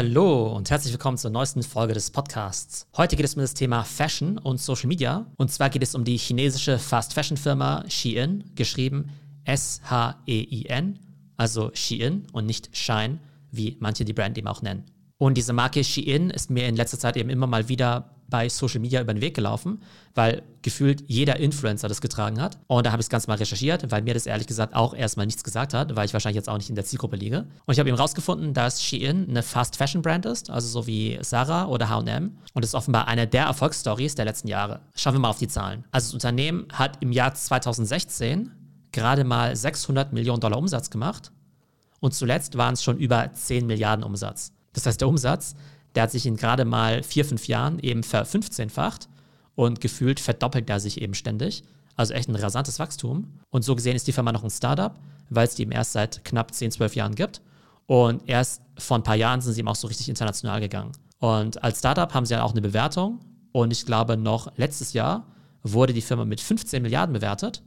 Hallo und herzlich willkommen zur neuesten Folge des Podcasts. Heute geht es um das Thema Fashion und Social Media. Und zwar geht es um die chinesische Fast Fashion Firma Shein, geschrieben S-H-E-I-N, also Shein und nicht Shine, wie manche die Brand eben auch nennen. Und diese Marke Shein ist mir in letzter Zeit eben immer mal wieder bei Social Media über den Weg gelaufen, weil gefühlt jeder Influencer das getragen hat. Und da habe ich es ganz mal recherchiert, weil mir das ehrlich gesagt auch erstmal nichts gesagt hat, weil ich wahrscheinlich jetzt auch nicht in der Zielgruppe liege. Und ich habe eben rausgefunden, dass Shein eine Fast Fashion Brand ist, also so wie Sarah oder H&M. Und ist offenbar eine der Erfolgsstories der letzten Jahre. Schauen wir mal auf die Zahlen. Also das Unternehmen hat im Jahr 2016 gerade mal 600 Millionen Dollar Umsatz gemacht. Und zuletzt waren es schon über 10 Milliarden Umsatz. Das heißt, der Umsatz, der hat sich in gerade mal vier, fünf Jahren eben ver-15-facht und gefühlt verdoppelt er sich eben ständig. Also echt ein rasantes Wachstum. Und so gesehen ist die Firma noch ein Startup, weil es die eben erst seit knapp 10, 12 Jahren gibt. Und erst vor ein paar Jahren sind sie eben auch so richtig international gegangen. Und als Startup haben sie ja auch eine Bewertung. Und ich glaube, noch letztes Jahr wurde die Firma mit 15 Milliarden bewertet.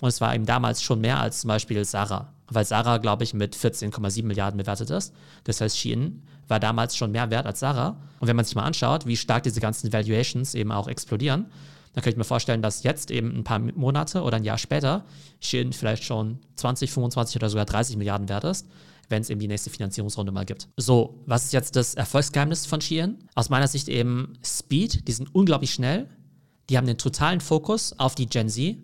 Und es war eben damals schon mehr als zum Beispiel Sarah weil Sarah, glaube ich, mit 14,7 Milliarden bewertet ist. Das heißt, Shein war damals schon mehr wert als Sarah. Und wenn man sich mal anschaut, wie stark diese ganzen Valuations eben auch explodieren, dann kann ich mir vorstellen, dass jetzt eben ein paar Monate oder ein Jahr später Shein vielleicht schon 20, 25 oder sogar 30 Milliarden wert ist, wenn es eben die nächste Finanzierungsrunde mal gibt. So, was ist jetzt das Erfolgsgeheimnis von Shein? Aus meiner Sicht eben Speed, die sind unglaublich schnell, die haben den totalen Fokus auf die Gen Z,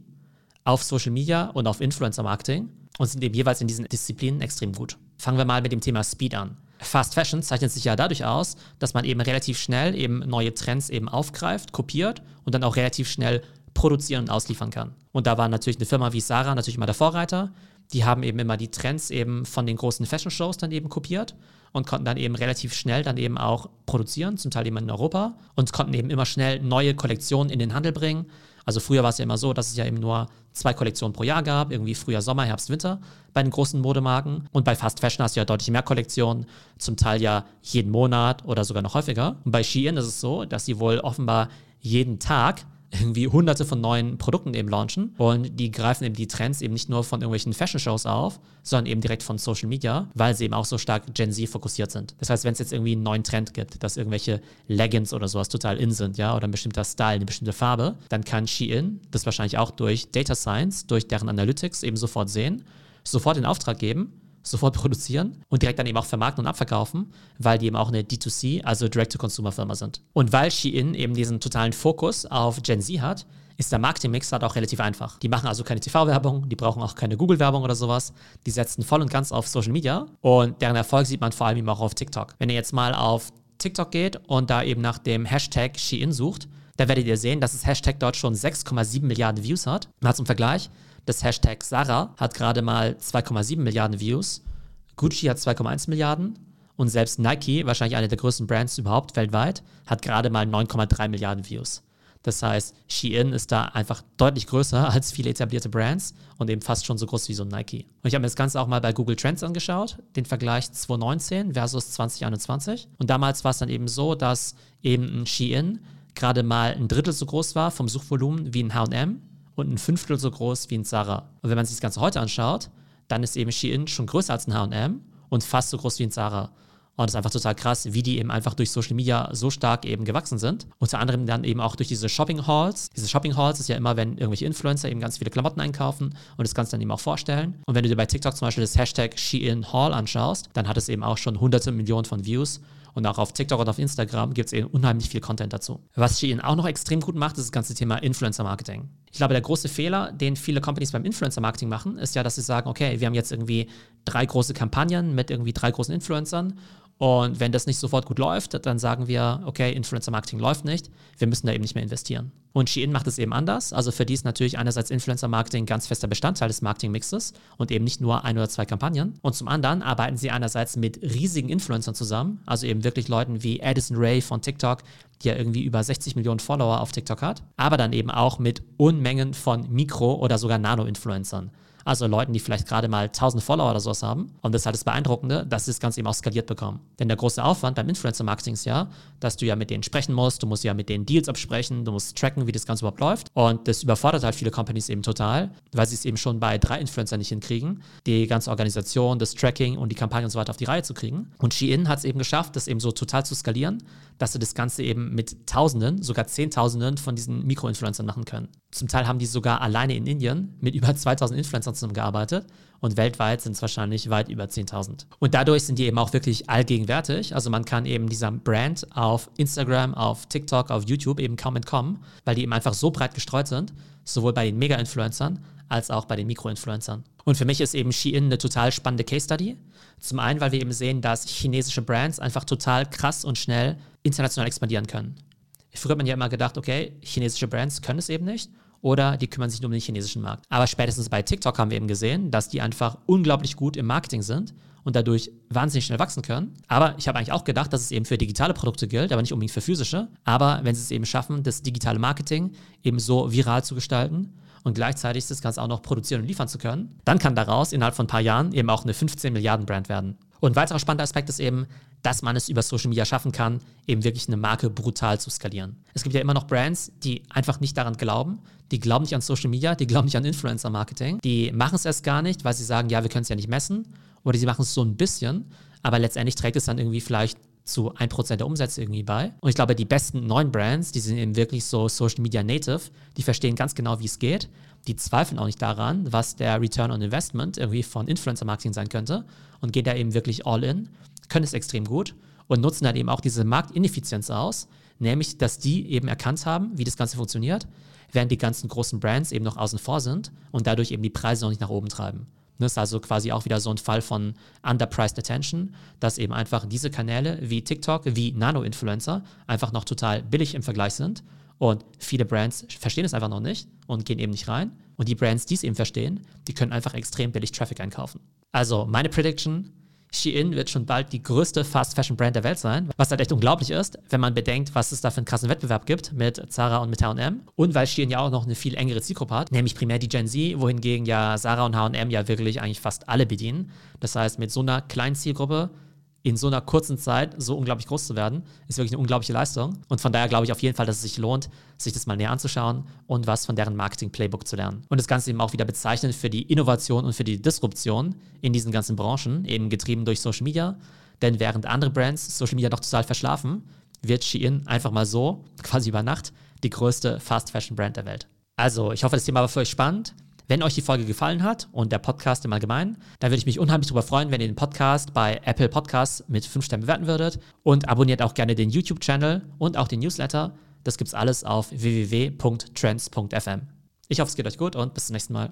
auf Social Media und auf Influencer Marketing und sind eben jeweils in diesen Disziplinen extrem gut. Fangen wir mal mit dem Thema Speed an. Fast Fashion zeichnet sich ja dadurch aus, dass man eben relativ schnell eben neue Trends eben aufgreift, kopiert und dann auch relativ schnell produzieren und ausliefern kann. Und da war natürlich eine Firma wie Sarah natürlich immer der Vorreiter. Die haben eben immer die Trends eben von den großen Fashion Shows dann eben kopiert und konnten dann eben relativ schnell dann eben auch produzieren, zum Teil eben in Europa und konnten eben immer schnell neue Kollektionen in den Handel bringen also früher war es ja immer so, dass es ja eben nur zwei Kollektionen pro Jahr gab, irgendwie Frühjahr, Sommer, Herbst, Winter bei den großen Modemarken. Und bei Fast Fashion hast du ja deutlich mehr Kollektionen, zum Teil ja jeden Monat oder sogar noch häufiger. Und bei Shein ist es so, dass sie wohl offenbar jeden Tag irgendwie hunderte von neuen Produkten eben launchen und die greifen eben die Trends eben nicht nur von irgendwelchen Fashion-Shows auf, sondern eben direkt von Social Media, weil sie eben auch so stark Gen Z fokussiert sind. Das heißt, wenn es jetzt irgendwie einen neuen Trend gibt, dass irgendwelche Leggings oder sowas total in sind, ja, oder ein bestimmter Style, eine bestimmte Farbe, dann kann Shein das wahrscheinlich auch durch Data Science, durch deren Analytics eben sofort sehen, sofort den Auftrag geben sofort produzieren und direkt dann eben auch vermarkten und abverkaufen, weil die eben auch eine D2C, also Direct-to-Consumer-Firma sind. Und weil Shein eben diesen totalen Fokus auf Gen Z hat, ist der Marketingmix halt auch relativ einfach. Die machen also keine TV-Werbung, die brauchen auch keine Google-Werbung oder sowas. Die setzen voll und ganz auf Social Media und deren Erfolg sieht man vor allem eben auch auf TikTok. Wenn ihr jetzt mal auf TikTok geht und da eben nach dem Hashtag Shein sucht, da werdet ihr sehen, dass das Hashtag dort schon 6,7 Milliarden Views hat. Mal zum Vergleich, das Hashtag Sarah hat gerade mal 2,7 Milliarden Views. Gucci hat 2,1 Milliarden. Und selbst Nike, wahrscheinlich eine der größten Brands überhaupt weltweit, hat gerade mal 9,3 Milliarden Views. Das heißt, Shein ist da einfach deutlich größer als viele etablierte Brands und eben fast schon so groß wie so ein Nike. Und ich habe mir das Ganze auch mal bei Google Trends angeschaut, den Vergleich 2019 versus 2021. Und damals war es dann eben so, dass eben ein Shein gerade mal ein Drittel so groß war vom Suchvolumen wie ein H&M und ein Fünftel so groß wie ein Zara. Und wenn man sich das Ganze heute anschaut, dann ist eben Shein schon größer als ein H&M und fast so groß wie ein Zara. Und es ist einfach total krass, wie die eben einfach durch Social Media so stark eben gewachsen sind. Unter anderem dann eben auch durch diese Shopping Halls. Diese Shopping Halls ist ja immer, wenn irgendwelche Influencer eben ganz viele Klamotten einkaufen und das du dann eben auch vorstellen. Und wenn du dir bei TikTok zum Beispiel das Hashtag Shein Hall anschaust, dann hat es eben auch schon hunderte Millionen von Views und auch auf TikTok und auf Instagram gibt es eben unheimlich viel Content dazu. Was Shein auch noch extrem gut macht, ist das ganze Thema Influencer-Marketing. Ich glaube, der große Fehler, den viele Companies beim Influencer-Marketing machen, ist ja, dass sie sagen, okay, wir haben jetzt irgendwie drei große Kampagnen mit irgendwie drei großen Influencern und wenn das nicht sofort gut läuft, dann sagen wir, okay, Influencer Marketing läuft nicht, wir müssen da eben nicht mehr investieren. Und Shein macht es eben anders. Also für die ist natürlich einerseits Influencer Marketing ganz fester Bestandteil des Marketingmixes und eben nicht nur ein oder zwei Kampagnen. Und zum anderen arbeiten sie einerseits mit riesigen Influencern zusammen, also eben wirklich Leuten wie Addison Ray von TikTok, die ja irgendwie über 60 Millionen Follower auf TikTok hat, aber dann eben auch mit Unmengen von Mikro- oder sogar Nano-Influencern. Also Leuten, die vielleicht gerade mal 1000 Follower oder sowas haben. Und das ist halt das Beeindruckende, dass sie das Ganze eben auch skaliert bekommen. Denn der große Aufwand beim Influencer-Marketing ist ja, dass du ja mit denen sprechen musst, du musst ja mit denen Deals absprechen, du musst tracken, wie das Ganze überhaupt läuft. Und das überfordert halt viele Companies eben total, weil sie es eben schon bei drei Influencern nicht hinkriegen, die ganze Organisation, das Tracking und die Kampagne und so weiter auf die Reihe zu kriegen. Und Shein hat es eben geschafft, das eben so total zu skalieren, dass sie das Ganze eben mit Tausenden, sogar Zehntausenden von diesen Mikroinfluencern machen können. Zum Teil haben die sogar alleine in Indien mit über 2000 Influencern zusammengearbeitet und weltweit sind es wahrscheinlich weit über 10.000. Und dadurch sind die eben auch wirklich allgegenwärtig. Also man kann eben dieser Brand auf Instagram, auf TikTok, auf YouTube eben kaum entkommen, weil die eben einfach so breit gestreut sind, sowohl bei den Mega-Influencern als auch bei den Mikroinfluencern. Und für mich ist eben Shein eine total spannende Case Study. Zum einen, weil wir eben sehen, dass chinesische Brands einfach total krass und schnell international expandieren können. Früher hat man ja immer gedacht, okay, chinesische Brands können es eben nicht oder die kümmern sich nur um den chinesischen Markt. Aber spätestens bei TikTok haben wir eben gesehen, dass die einfach unglaublich gut im Marketing sind und dadurch wahnsinnig schnell wachsen können. Aber ich habe eigentlich auch gedacht, dass es eben für digitale Produkte gilt, aber nicht unbedingt für physische. Aber wenn sie es eben schaffen, das digitale Marketing eben so viral zu gestalten und gleichzeitig das Ganze auch noch produzieren und liefern zu können, dann kann daraus innerhalb von ein paar Jahren eben auch eine 15 Milliarden Brand werden. Und ein weiterer spannender Aspekt ist eben, dass man es über Social Media schaffen kann, eben wirklich eine Marke brutal zu skalieren. Es gibt ja immer noch Brands, die einfach nicht daran glauben. Die glauben nicht an Social Media, die glauben nicht an Influencer Marketing. Die machen es erst gar nicht, weil sie sagen, ja, wir können es ja nicht messen. Oder sie machen es so ein bisschen, aber letztendlich trägt es dann irgendwie vielleicht zu 1% der Umsätze irgendwie bei. Und ich glaube, die besten neuen Brands, die sind eben wirklich so Social Media Native, die verstehen ganz genau, wie es geht. Die zweifeln auch nicht daran, was der Return on Investment irgendwie von Influencer Marketing sein könnte und gehen da eben wirklich all in, können es extrem gut und nutzen dann eben auch diese Marktineffizienz aus, nämlich, dass die eben erkannt haben, wie das Ganze funktioniert, während die ganzen großen Brands eben noch außen vor sind und dadurch eben die Preise noch nicht nach oben treiben. Das ist also quasi auch wieder so ein Fall von underpriced attention, dass eben einfach diese Kanäle wie TikTok, wie Nano-Influencer einfach noch total billig im Vergleich sind und viele Brands verstehen es einfach noch nicht und gehen eben nicht rein. Und die Brands, die es eben verstehen, die können einfach extrem billig Traffic einkaufen. Also meine Prediction, Shein wird schon bald die größte Fast Fashion Brand der Welt sein, was halt echt unglaublich ist, wenn man bedenkt, was es da für einen krassen Wettbewerb gibt mit Zara und mit H&M und weil Shein ja auch noch eine viel engere Zielgruppe hat, nämlich primär die Gen Z, wohingegen ja Zara und H&M ja wirklich eigentlich fast alle bedienen. Das heißt, mit so einer kleinen Zielgruppe in so einer kurzen Zeit so unglaublich groß zu werden, ist wirklich eine unglaubliche Leistung. Und von daher glaube ich auf jeden Fall, dass es sich lohnt, sich das mal näher anzuschauen und was von deren Marketing-Playbook zu lernen. Und das Ganze eben auch wieder bezeichnet für die Innovation und für die Disruption in diesen ganzen Branchen, eben getrieben durch Social Media. Denn während andere Brands Social Media noch total verschlafen, wird Shein einfach mal so, quasi über Nacht, die größte Fast-Fashion-Brand der Welt. Also, ich hoffe, das Thema war für euch spannend. Wenn euch die Folge gefallen hat und der Podcast im Allgemeinen, dann würde ich mich unheimlich darüber freuen, wenn ihr den Podcast bei Apple Podcasts mit 5 Sternen bewerten würdet. Und abonniert auch gerne den YouTube-Channel und auch den Newsletter. Das gibt's alles auf www.trends.fm. Ich hoffe, es geht euch gut und bis zum nächsten Mal.